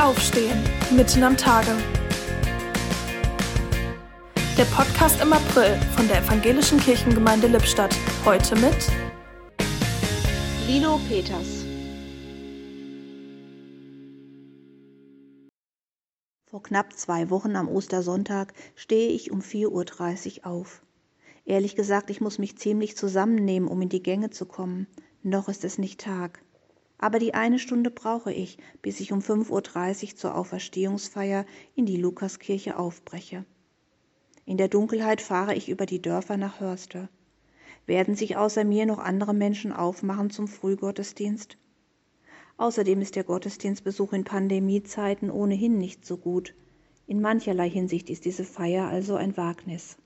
Aufstehen, mitten am Tage. Der Podcast im April von der Evangelischen Kirchengemeinde Lippstadt. Heute mit Lino Peters. Vor knapp zwei Wochen am Ostersonntag stehe ich um 4.30 Uhr auf. Ehrlich gesagt, ich muss mich ziemlich zusammennehmen, um in die Gänge zu kommen. Noch ist es nicht Tag aber die eine Stunde brauche ich, bis ich um 5.30 Uhr zur Auferstehungsfeier in die Lukaskirche aufbreche. In der Dunkelheit fahre ich über die Dörfer nach Hörste. Werden sich außer mir noch andere Menschen aufmachen zum Frühgottesdienst? Außerdem ist der Gottesdienstbesuch in Pandemiezeiten ohnehin nicht so gut. In mancherlei Hinsicht ist diese Feier also ein Wagnis.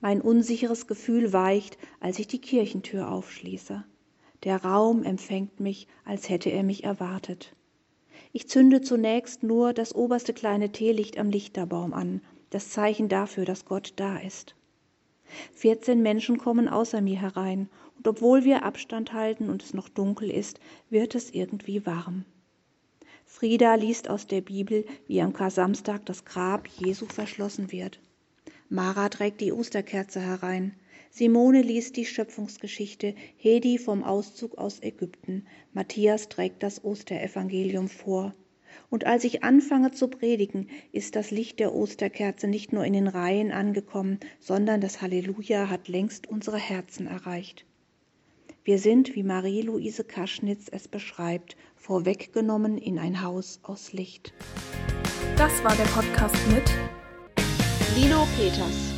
Mein unsicheres Gefühl weicht, als ich die Kirchentür aufschließe. Der Raum empfängt mich, als hätte er mich erwartet. Ich zünde zunächst nur das oberste kleine Teelicht am Lichterbaum an, das Zeichen dafür, dass Gott da ist. Vierzehn Menschen kommen außer mir herein, und obwohl wir Abstand halten und es noch dunkel ist, wird es irgendwie warm. Frieda liest aus der Bibel, wie am Kar-Samstag das Grab Jesu verschlossen wird. Mara trägt die Osterkerze herein. Simone liest die Schöpfungsgeschichte, Hedi vom Auszug aus Ägypten, Matthias trägt das Osterevangelium vor. Und als ich anfange zu predigen, ist das Licht der Osterkerze nicht nur in den Reihen angekommen, sondern das Halleluja hat längst unsere Herzen erreicht. Wir sind, wie Marie-Louise Kaschnitz es beschreibt, vorweggenommen in ein Haus aus Licht. Das war der Podcast mit Lino Peters.